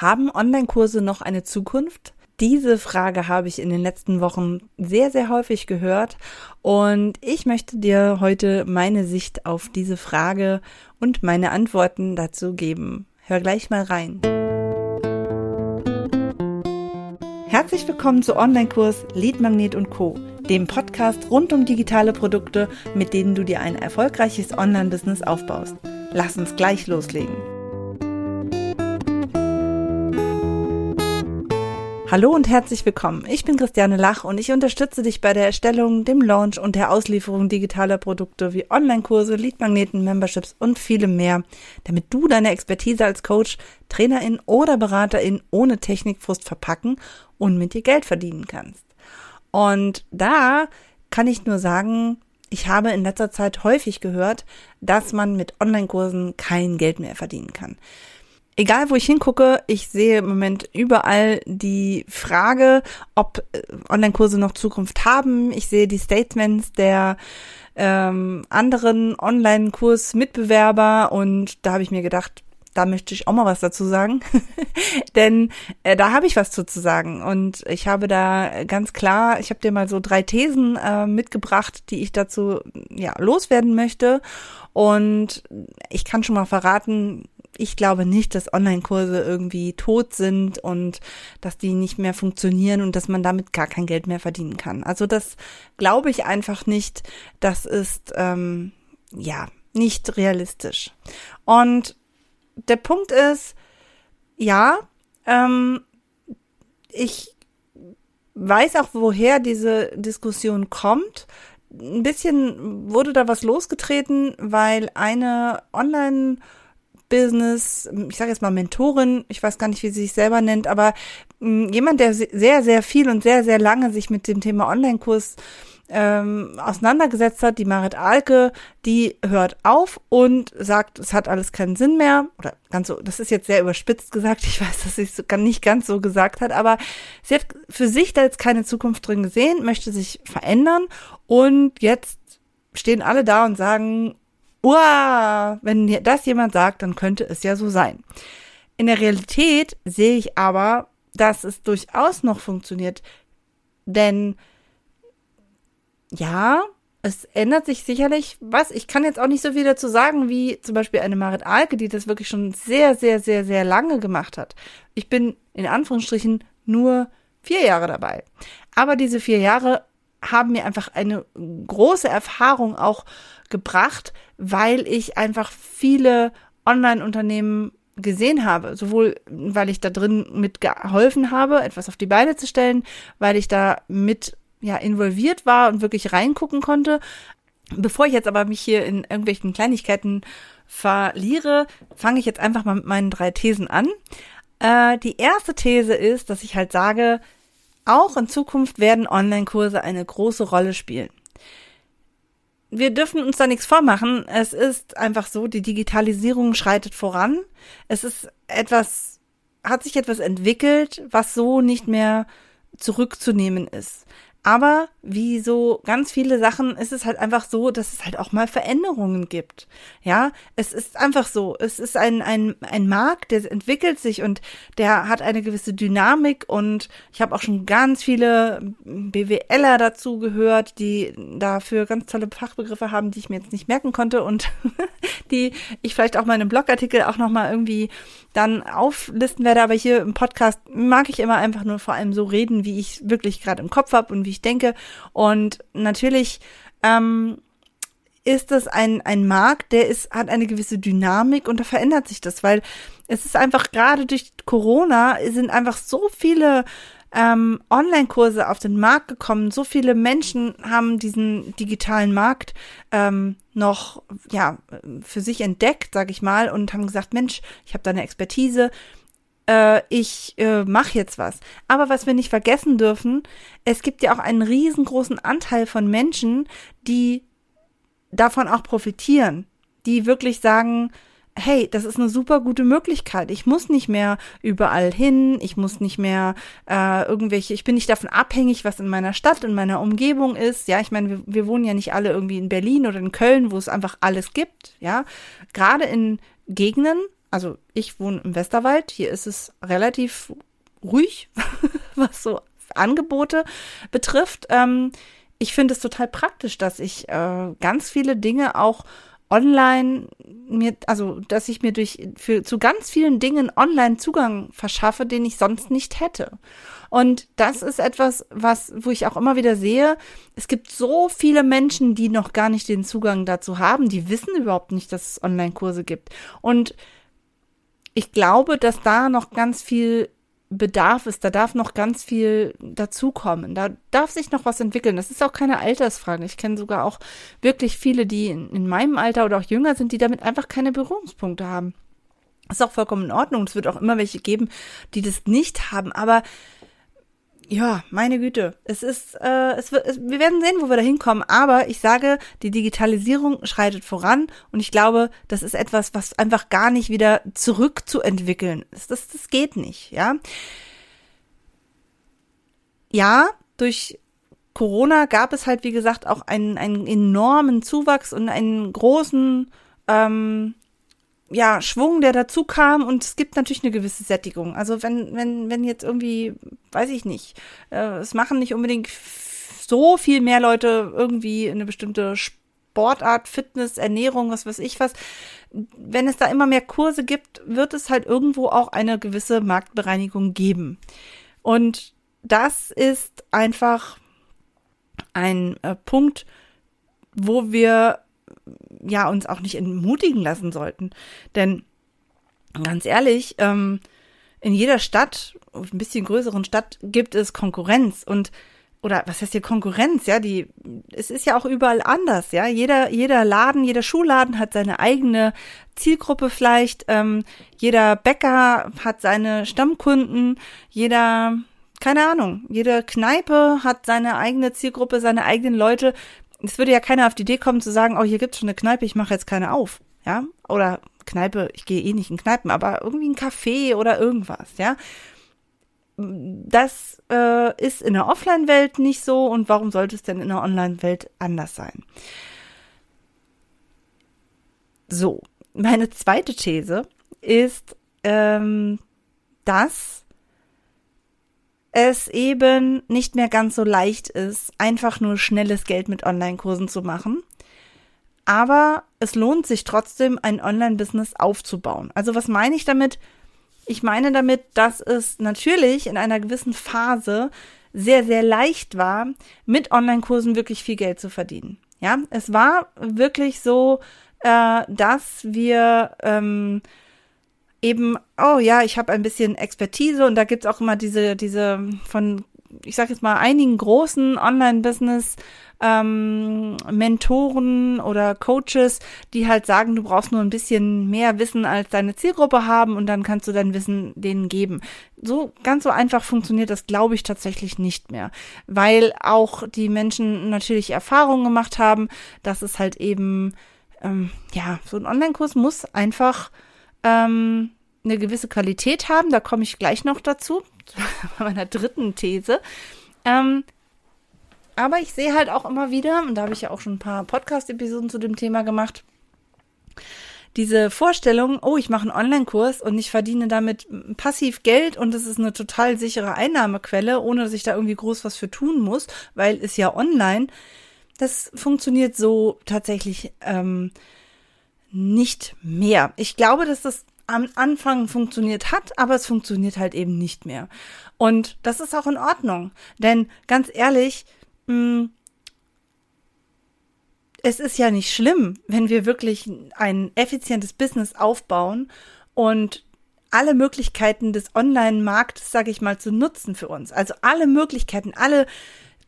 Haben Online-Kurse noch eine Zukunft? Diese Frage habe ich in den letzten Wochen sehr, sehr häufig gehört und ich möchte dir heute meine Sicht auf diese Frage und meine Antworten dazu geben. Hör gleich mal rein. Herzlich willkommen zu Online-Kurs Lead Magnet und Co., dem Podcast rund um digitale Produkte, mit denen du dir ein erfolgreiches Online-Business aufbaust. Lass uns gleich loslegen. Hallo und herzlich willkommen. Ich bin Christiane Lach und ich unterstütze dich bei der Erstellung, dem Launch und der Auslieferung digitaler Produkte wie Online-Kurse, Leadmagneten, Memberships und vielem mehr, damit du deine Expertise als Coach, Trainerin oder Beraterin ohne Technikfrust verpacken und mit dir Geld verdienen kannst. Und da kann ich nur sagen, ich habe in letzter Zeit häufig gehört, dass man mit Online-Kursen kein Geld mehr verdienen kann egal wo ich hingucke, ich sehe im Moment überall die Frage, ob äh, Online-Kurse noch Zukunft haben. Ich sehe die Statements der ähm, anderen Online-Kurs-Mitbewerber und da habe ich mir gedacht, da möchte ich auch mal was dazu sagen, denn äh, da habe ich was zu, sagen. Und ich habe da ganz klar, ich habe dir mal so drei Thesen äh, mitgebracht, die ich dazu ja loswerden möchte. Und ich kann schon mal verraten, ich glaube nicht, dass Online-Kurse irgendwie tot sind und dass die nicht mehr funktionieren und dass man damit gar kein Geld mehr verdienen kann. Also das glaube ich einfach nicht. Das ist ähm, ja nicht realistisch. Und der Punkt ist, ja, ähm, ich weiß auch, woher diese Diskussion kommt. Ein bisschen wurde da was losgetreten, weil eine Online- Business, ich sage jetzt mal Mentorin, ich weiß gar nicht, wie sie sich selber nennt, aber mh, jemand, der sehr, sehr viel und sehr, sehr lange sich mit dem Thema Online-Kurs ähm, auseinandergesetzt hat, die Marit Alke, die hört auf und sagt, es hat alles keinen Sinn mehr. Oder ganz so, das ist jetzt sehr überspitzt gesagt, ich weiß, dass sie es nicht ganz so gesagt hat, aber sie hat für sich da jetzt keine Zukunft drin gesehen, möchte sich verändern und jetzt stehen alle da und sagen, Uah, wenn das jemand sagt, dann könnte es ja so sein. In der Realität sehe ich aber, dass es durchaus noch funktioniert. Denn ja, es ändert sich sicherlich was. Ich kann jetzt auch nicht so viel dazu sagen, wie zum Beispiel eine Marit Alke, die das wirklich schon sehr, sehr, sehr, sehr lange gemacht hat. Ich bin in Anführungsstrichen nur vier Jahre dabei. Aber diese vier Jahre haben mir einfach eine große Erfahrung auch gebracht, weil ich einfach viele Online-Unternehmen gesehen habe, sowohl weil ich da drin mitgeholfen habe, etwas auf die Beine zu stellen, weil ich da mit ja involviert war und wirklich reingucken konnte. Bevor ich jetzt aber mich hier in irgendwelchen Kleinigkeiten verliere, fange ich jetzt einfach mal mit meinen drei Thesen an. Äh, die erste These ist, dass ich halt sage, auch in Zukunft werden Online-Kurse eine große Rolle spielen wir dürfen uns da nichts vormachen. Es ist einfach so, die Digitalisierung schreitet voran. Es ist etwas, hat sich etwas entwickelt, was so nicht mehr zurückzunehmen ist. Aber wie so ganz viele Sachen ist es halt einfach so, dass es halt auch mal Veränderungen gibt. Ja, es ist einfach so. Es ist ein, ein, ein Markt, der entwickelt sich und der hat eine gewisse Dynamik und ich habe auch schon ganz viele BWLer dazu gehört, die dafür ganz tolle Fachbegriffe haben, die ich mir jetzt nicht merken konnte und die ich vielleicht auch mal in einem Blogartikel auch nochmal irgendwie dann auflisten werde. Aber hier im Podcast mag ich immer einfach nur vor allem so reden, wie ich wirklich gerade im Kopf habe und wie ich denke. Und natürlich ähm, ist das ein, ein Markt, der ist, hat eine gewisse Dynamik und da verändert sich das, weil es ist einfach gerade durch Corona sind einfach so viele ähm, Online-Kurse auf den Markt gekommen. So viele Menschen haben diesen digitalen Markt ähm, noch ja für sich entdeckt, sag ich mal, und haben gesagt, Mensch, ich habe da eine Expertise, äh, ich äh, mache jetzt was. Aber was wir nicht vergessen dürfen, es gibt ja auch einen riesengroßen Anteil von Menschen, die davon auch profitieren, die wirklich sagen, hey, das ist eine super gute Möglichkeit. Ich muss nicht mehr überall hin, ich muss nicht mehr äh, irgendwelche, ich bin nicht davon abhängig, was in meiner Stadt, in meiner Umgebung ist. Ja, ich meine, wir, wir wohnen ja nicht alle irgendwie in Berlin oder in Köln, wo es einfach alles gibt. Ja, gerade in Gegenden, also ich wohne im Westerwald, hier ist es relativ ruhig, was so Angebote betrifft. Ähm, ich finde es total praktisch, dass ich äh, ganz viele Dinge auch online mir, also dass ich mir durch für zu ganz vielen Dingen online Zugang verschaffe, den ich sonst nicht hätte. Und das ist etwas, was, wo ich auch immer wieder sehe, es gibt so viele Menschen, die noch gar nicht den Zugang dazu haben, die wissen überhaupt nicht, dass es Online-Kurse gibt. Und ich glaube, dass da noch ganz viel Bedarf ist, da darf noch ganz viel dazukommen, da darf sich noch was entwickeln. Das ist auch keine Altersfrage. Ich kenne sogar auch wirklich viele, die in, in meinem Alter oder auch jünger sind, die damit einfach keine Berührungspunkte haben. Das ist auch vollkommen in Ordnung. Es wird auch immer welche geben, die das nicht haben. Aber ja, meine Güte. Es ist, äh, es wird, es, wir werden sehen, wo wir da hinkommen. Aber ich sage, die Digitalisierung schreitet voran und ich glaube, das ist etwas, was einfach gar nicht wieder zurückzuentwickeln ist. Das, das geht nicht, ja. Ja, durch Corona gab es halt, wie gesagt, auch einen, einen enormen Zuwachs und einen großen ähm, ja, Schwung, der dazu kam und es gibt natürlich eine gewisse Sättigung. Also wenn, wenn, wenn jetzt irgendwie, weiß ich nicht, äh, es machen nicht unbedingt so viel mehr Leute irgendwie eine bestimmte Sportart, Fitness, Ernährung, was weiß ich was. Wenn es da immer mehr Kurse gibt, wird es halt irgendwo auch eine gewisse Marktbereinigung geben. Und das ist einfach ein äh, Punkt, wo wir ja uns auch nicht entmutigen lassen sollten. Denn ganz ehrlich, ähm, in jeder Stadt, ein bisschen größeren Stadt, gibt es Konkurrenz. Und oder was heißt hier Konkurrenz, ja, die, es ist ja auch überall anders, ja. Jeder, jeder Laden, jeder Schuhladen hat seine eigene Zielgruppe vielleicht, ähm, jeder Bäcker hat seine Stammkunden, jeder, keine Ahnung, jede Kneipe hat seine eigene Zielgruppe, seine eigenen Leute, es würde ja keiner auf die Idee kommen zu sagen, oh, hier gibt's schon eine Kneipe, ich mache jetzt keine auf, ja? Oder Kneipe, ich gehe eh nicht in Kneipen, aber irgendwie ein Café oder irgendwas, ja? Das äh, ist in der Offline-Welt nicht so und warum sollte es denn in der Online-Welt anders sein? So, meine zweite These ist, ähm, dass es eben nicht mehr ganz so leicht ist, einfach nur schnelles Geld mit Online-Kursen zu machen. Aber es lohnt sich trotzdem, ein Online-Business aufzubauen. Also was meine ich damit? Ich meine damit, dass es natürlich in einer gewissen Phase sehr, sehr leicht war, mit Online-Kursen wirklich viel Geld zu verdienen. Ja, es war wirklich so, äh, dass wir ähm, eben, oh ja, ich habe ein bisschen Expertise und da gibt's auch immer diese, diese von, ich sage jetzt mal, einigen großen Online-Business. Ähm, Mentoren oder Coaches, die halt sagen, du brauchst nur ein bisschen mehr Wissen als deine Zielgruppe haben und dann kannst du dein Wissen denen geben. So ganz so einfach funktioniert das, glaube ich, tatsächlich nicht mehr, weil auch die Menschen natürlich Erfahrungen gemacht haben, dass es halt eben ähm, ja so ein Online-Kurs muss einfach ähm, eine gewisse Qualität haben. Da komme ich gleich noch dazu, bei meiner dritten These. Ähm, aber ich sehe halt auch immer wieder, und da habe ich ja auch schon ein paar Podcast-Episoden zu dem Thema gemacht, diese Vorstellung, oh, ich mache einen Online-Kurs und ich verdiene damit passiv Geld und es ist eine total sichere Einnahmequelle, ohne dass ich da irgendwie groß was für tun muss, weil es ja online. Das funktioniert so tatsächlich ähm, nicht mehr. Ich glaube, dass das am Anfang funktioniert hat, aber es funktioniert halt eben nicht mehr. Und das ist auch in Ordnung. Denn ganz ehrlich, mm, es ist ja nicht schlimm, wenn wir wirklich ein effizientes Business aufbauen und alle Möglichkeiten des Online-Marktes, sage ich mal, zu nutzen für uns. Also alle Möglichkeiten, alle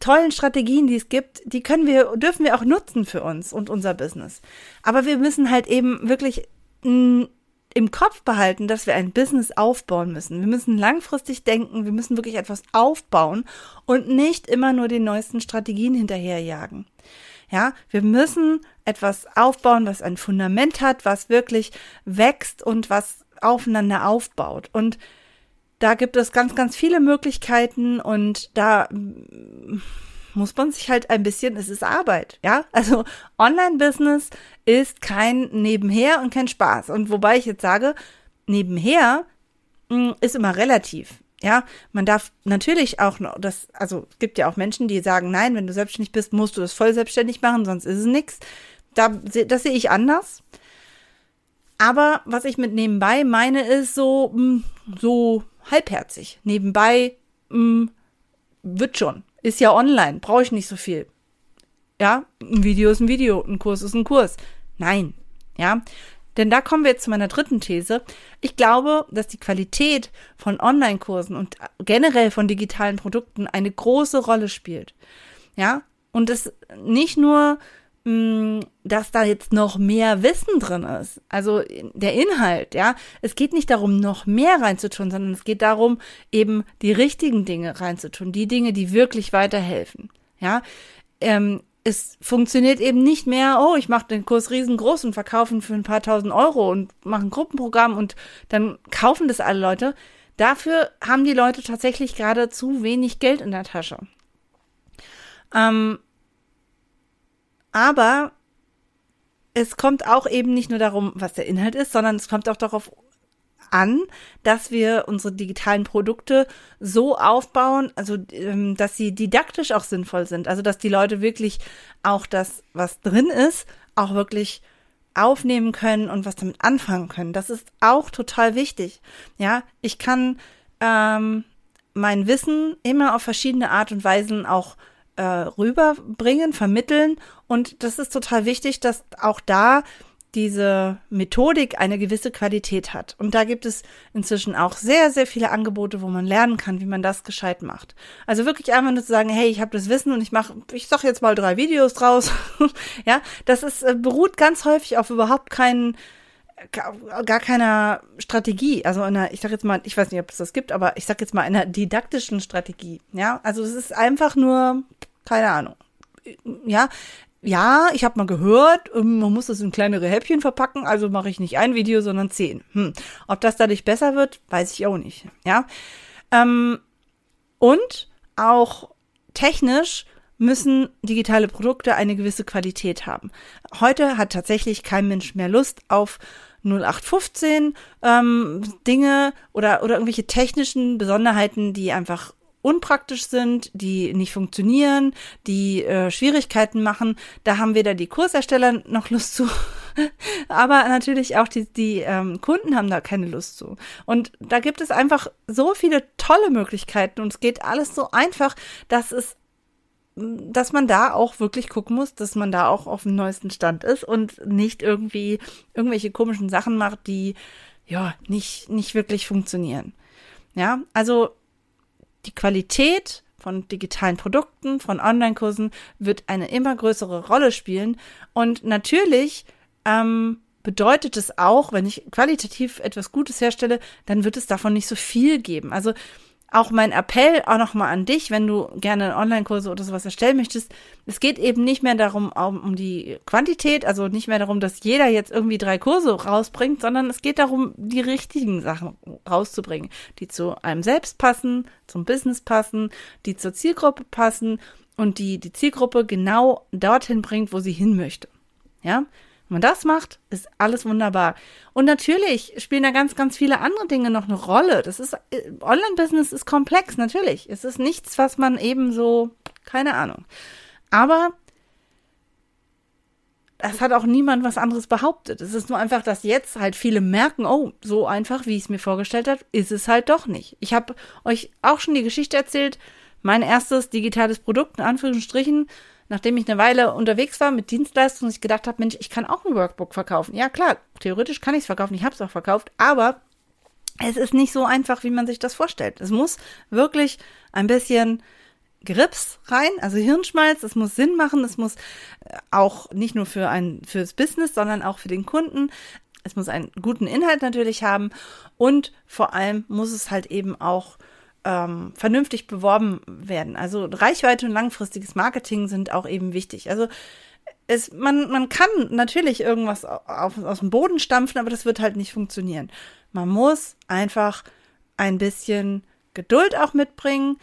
tollen Strategien, die es gibt, die können wir, dürfen wir auch nutzen für uns und unser Business. Aber wir müssen halt eben wirklich mm, im Kopf behalten, dass wir ein Business aufbauen müssen. Wir müssen langfristig denken, wir müssen wirklich etwas aufbauen und nicht immer nur den neuesten Strategien hinterherjagen. Ja, wir müssen etwas aufbauen, was ein Fundament hat, was wirklich wächst und was aufeinander aufbaut. Und da gibt es ganz, ganz viele Möglichkeiten und da muss man sich halt ein bisschen, es ist Arbeit, ja. Also Online-Business ist kein Nebenher und kein Spaß. Und wobei ich jetzt sage, nebenher mh, ist immer relativ. Ja, man darf natürlich auch noch, das, also es gibt ja auch Menschen, die sagen, nein, wenn du selbstständig bist, musst du das voll selbstständig machen, sonst ist es nichts. Da, das sehe ich anders. Aber was ich mit nebenbei meine, ist so, mh, so halbherzig. Nebenbei mh, wird schon. Ist ja online, brauche ich nicht so viel. Ja, ein Video ist ein Video, ein Kurs ist ein Kurs. Nein, ja. Denn da kommen wir jetzt zu meiner dritten These. Ich glaube, dass die Qualität von Online-Kursen und generell von digitalen Produkten eine große Rolle spielt. Ja, und es nicht nur, dass da jetzt noch mehr Wissen drin ist. Also der Inhalt, ja. Es geht nicht darum, noch mehr reinzutun, sondern es geht darum, eben die richtigen Dinge reinzutun. Die Dinge, die wirklich weiterhelfen. Ja. Ähm, es funktioniert eben nicht mehr, oh, ich mache den Kurs riesengroß und verkaufe ihn für ein paar tausend Euro und mache ein Gruppenprogramm und dann kaufen das alle Leute. Dafür haben die Leute tatsächlich gerade zu wenig Geld in der Tasche. Ähm, aber es kommt auch eben nicht nur darum, was der Inhalt ist, sondern es kommt auch darauf an, dass wir unsere digitalen Produkte so aufbauen, also ähm, dass sie didaktisch auch sinnvoll sind. Also dass die Leute wirklich auch das, was drin ist, auch wirklich aufnehmen können und was damit anfangen können. Das ist auch total wichtig. Ja, ich kann ähm, mein Wissen immer auf verschiedene Art und Weisen auch äh, rüberbringen, vermitteln. Und das ist total wichtig, dass auch da diese Methodik eine gewisse Qualität hat. Und da gibt es inzwischen auch sehr, sehr viele Angebote, wo man lernen kann, wie man das gescheit macht. Also wirklich einfach nur zu sagen, hey, ich habe das Wissen und ich mache, ich sag jetzt mal drei Videos draus. ja, das ist äh, beruht ganz häufig auf überhaupt keinen gar keiner Strategie, also einer, ich sag jetzt mal, ich weiß nicht, ob es das gibt, aber ich sag jetzt mal einer didaktischen Strategie, ja, also es ist einfach nur, keine Ahnung, ja, ja, ich habe mal gehört, ähm, man muss das in kleinere Häppchen verpacken, also mache ich nicht ein Video, sondern zehn. Hm. Ob das dadurch besser wird, weiß ich auch nicht. Ja. Ähm, und auch technisch müssen digitale Produkte eine gewisse Qualität haben. Heute hat tatsächlich kein Mensch mehr Lust auf 0815 ähm, Dinge oder, oder irgendwelche technischen Besonderheiten, die einfach unpraktisch sind, die nicht funktionieren, die äh, Schwierigkeiten machen. Da haben weder die Kursersteller noch Lust zu, aber natürlich auch die, die ähm, Kunden haben da keine Lust zu. Und da gibt es einfach so viele tolle Möglichkeiten und es geht alles so einfach, dass es dass man da auch wirklich gucken muss, dass man da auch auf dem neuesten Stand ist und nicht irgendwie irgendwelche komischen Sachen macht, die ja nicht nicht wirklich funktionieren. Ja, also die Qualität von digitalen Produkten, von Online-Kursen wird eine immer größere Rolle spielen. Und natürlich ähm, bedeutet es auch, wenn ich qualitativ etwas Gutes herstelle, dann wird es davon nicht so viel geben. Also auch mein Appell auch nochmal an dich, wenn du gerne Online-Kurse oder sowas erstellen möchtest. Es geht eben nicht mehr darum, um, die Quantität, also nicht mehr darum, dass jeder jetzt irgendwie drei Kurse rausbringt, sondern es geht darum, die richtigen Sachen rauszubringen, die zu einem selbst passen, zum Business passen, die zur Zielgruppe passen und die die Zielgruppe genau dorthin bringt, wo sie hin möchte. Ja, wenn man das macht, ist alles wunderbar. Und natürlich spielen da ganz, ganz viele andere Dinge noch eine Rolle. Das ist, äh, Online-Business ist komplex, natürlich. Es ist nichts, was man eben so, keine Ahnung. Aber es hat auch niemand was anderes behauptet. Es ist nur einfach, dass jetzt halt viele merken, oh, so einfach, wie ich es mir vorgestellt habe, ist es halt doch nicht. Ich habe euch auch schon die Geschichte erzählt, mein erstes digitales Produkt, in Anführungsstrichen, nachdem ich eine Weile unterwegs war mit Dienstleistungen, ich gedacht habe, Mensch, ich kann auch ein Workbook verkaufen. Ja, klar, theoretisch kann ich es verkaufen, ich habe es auch verkauft, aber es ist nicht so einfach, wie man sich das vorstellt. Es muss wirklich ein bisschen Grips rein, also Hirnschmalz, es muss Sinn machen, es muss äh, auch nicht nur für ein fürs Business, sondern auch für den Kunden. Es muss einen guten Inhalt natürlich haben und vor allem muss es halt eben auch ähm, vernünftig beworben werden. Also Reichweite und langfristiges Marketing sind auch eben wichtig. Also es, man, man kann natürlich irgendwas auf, aus dem Boden stampfen, aber das wird halt nicht funktionieren. Man muss einfach ein bisschen Geduld auch mitbringen.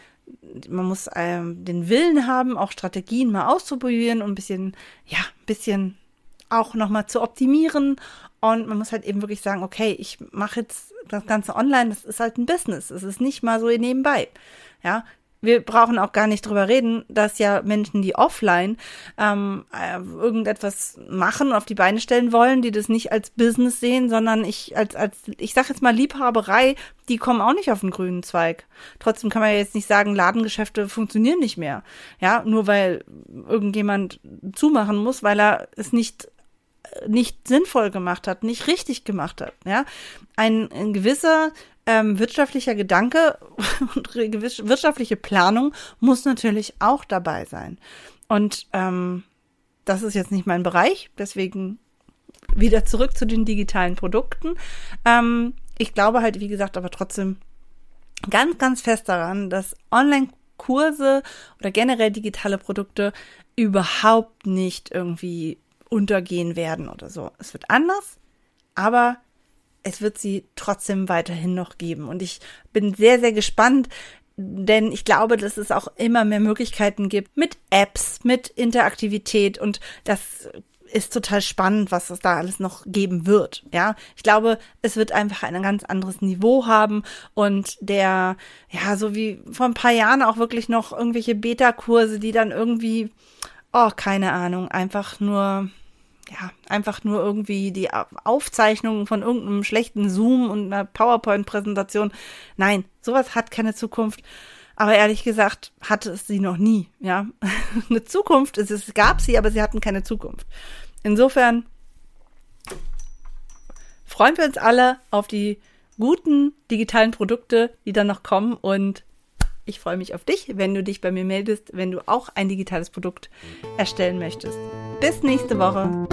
Man muss ähm, den Willen haben, auch Strategien mal auszuprobieren und ein bisschen, ja, ein bisschen auch nochmal zu optimieren Und man muss halt eben wirklich sagen, okay, ich mache jetzt das Ganze online, das ist halt ein Business. Es ist nicht mal so nebenbei. Ja, wir brauchen auch gar nicht drüber reden, dass ja Menschen, die offline ähm, äh, irgendetwas machen auf die Beine stellen wollen, die das nicht als Business sehen, sondern ich als als ich sag jetzt mal Liebhaberei, die kommen auch nicht auf den grünen Zweig. Trotzdem kann man ja jetzt nicht sagen, Ladengeschäfte funktionieren nicht mehr. Ja, nur weil irgendjemand zumachen muss, weil er es nicht nicht sinnvoll gemacht hat, nicht richtig gemacht hat. Ja, ein, ein gewisser ähm, wirtschaftlicher Gedanke und wirtschaftliche Planung muss natürlich auch dabei sein. Und ähm, das ist jetzt nicht mein Bereich, deswegen wieder zurück zu den digitalen Produkten. Ähm, ich glaube halt, wie gesagt, aber trotzdem ganz, ganz fest daran, dass Online-Kurse oder generell digitale Produkte überhaupt nicht irgendwie untergehen werden oder so. Es wird anders, aber es wird sie trotzdem weiterhin noch geben. Und ich bin sehr, sehr gespannt, denn ich glaube, dass es auch immer mehr Möglichkeiten gibt mit Apps, mit Interaktivität und das ist total spannend, was es da alles noch geben wird. Ja, ich glaube, es wird einfach ein ganz anderes Niveau haben und der, ja, so wie vor ein paar Jahren auch wirklich noch irgendwelche Beta-Kurse, die dann irgendwie, oh, keine Ahnung, einfach nur ja, einfach nur irgendwie die Aufzeichnungen von irgendeinem schlechten Zoom und einer PowerPoint-Präsentation. Nein, sowas hat keine Zukunft. Aber ehrlich gesagt hatte es sie noch nie, ja. Eine Zukunft, es, es gab sie, aber sie hatten keine Zukunft. Insofern freuen wir uns alle auf die guten digitalen Produkte, die dann noch kommen und ich freue mich auf dich, wenn du dich bei mir meldest, wenn du auch ein digitales Produkt erstellen möchtest. Bis nächste Woche.